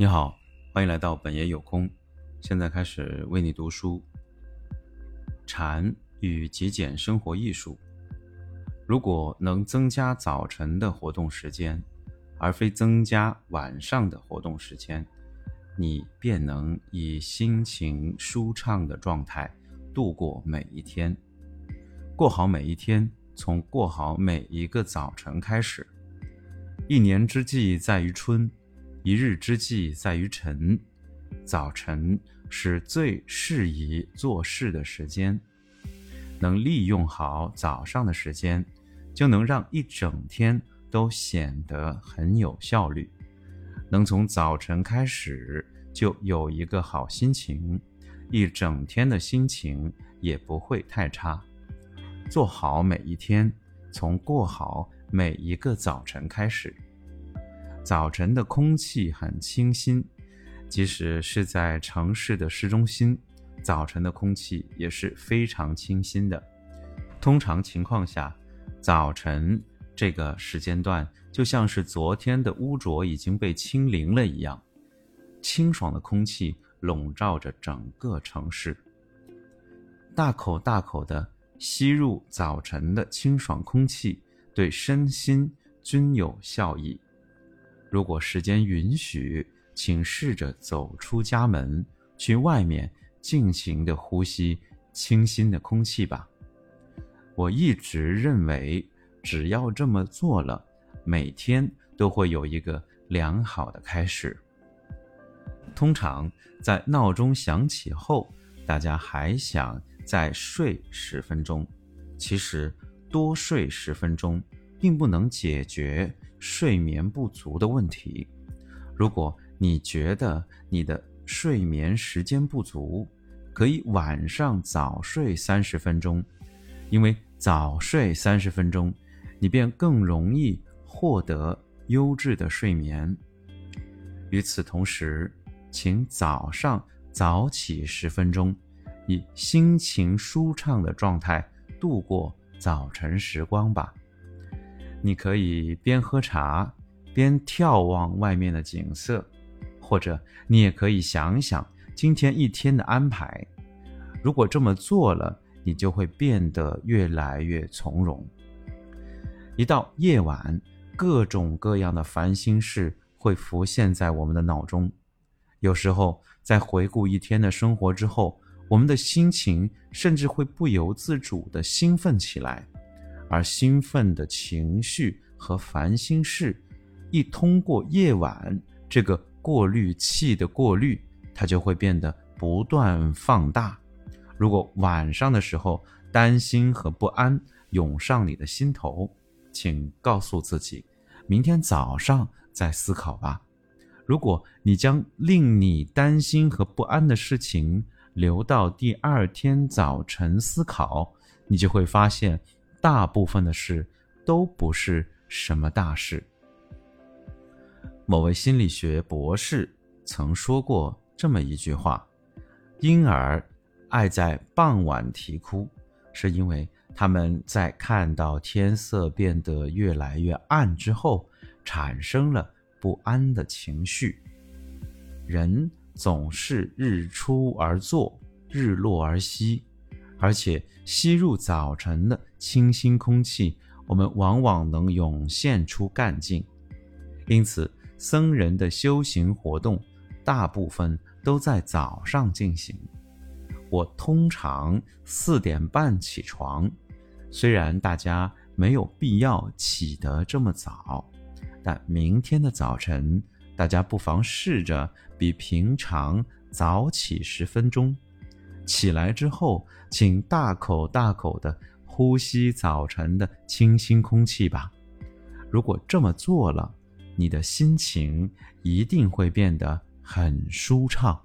你好，欢迎来到本爷有空。现在开始为你读书。禅与极简生活艺术。如果能增加早晨的活动时间，而非增加晚上的活动时间，你便能以心情舒畅的状态度过每一天。过好每一天，从过好每一个早晨开始。一年之计在于春。一日之计在于晨，早晨是最适宜做事的时间。能利用好早上的时间，就能让一整天都显得很有效率。能从早晨开始就有一个好心情，一整天的心情也不会太差。做好每一天，从过好每一个早晨开始。早晨的空气很清新，即使是在城市的市中心，早晨的空气也是非常清新的。通常情况下，早晨这个时间段就像是昨天的污浊已经被清零了一样，清爽的空气笼罩着整个城市。大口大口的吸入早晨的清爽空气，对身心均有效益。如果时间允许，请试着走出家门，去外面尽情的呼吸清新的空气吧。我一直认为，只要这么做了，每天都会有一个良好的开始。通常在闹钟响起后，大家还想再睡十分钟。其实多睡十分钟，并不能解决。睡眠不足的问题，如果你觉得你的睡眠时间不足，可以晚上早睡三十分钟，因为早睡三十分钟，你便更容易获得优质的睡眠。与此同时，请早上早起十分钟，以心情舒畅的状态度过早晨时光吧。你可以边喝茶边眺望外面的景色，或者你也可以想想今天一天的安排。如果这么做了，你就会变得越来越从容。一到夜晚，各种各样的烦心事会浮现在我们的脑中。有时候，在回顾一天的生活之后，我们的心情甚至会不由自主地兴奋起来。而兴奋的情绪和烦心事，一通过夜晚这个过滤器的过滤，它就会变得不断放大。如果晚上的时候担心和不安涌上你的心头，请告诉自己，明天早上再思考吧。如果你将令你担心和不安的事情留到第二天早晨思考，你就会发现。大部分的事都不是什么大事。某位心理学博士曾说过这么一句话：“婴儿爱在傍晚啼哭，是因为他们在看到天色变得越来越暗之后，产生了不安的情绪。人总是日出而作，日落而息。”而且吸入早晨的清新空气，我们往往能涌现出干劲。因此，僧人的修行活动大部分都在早上进行。我通常四点半起床，虽然大家没有必要起得这么早，但明天的早晨，大家不妨试着比平常早起十分钟。起来之后，请大口大口的呼吸早晨的清新空气吧。如果这么做了，你的心情一定会变得很舒畅。